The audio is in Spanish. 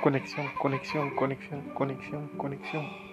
Conexión, conexión, conexión, conexión, conexión.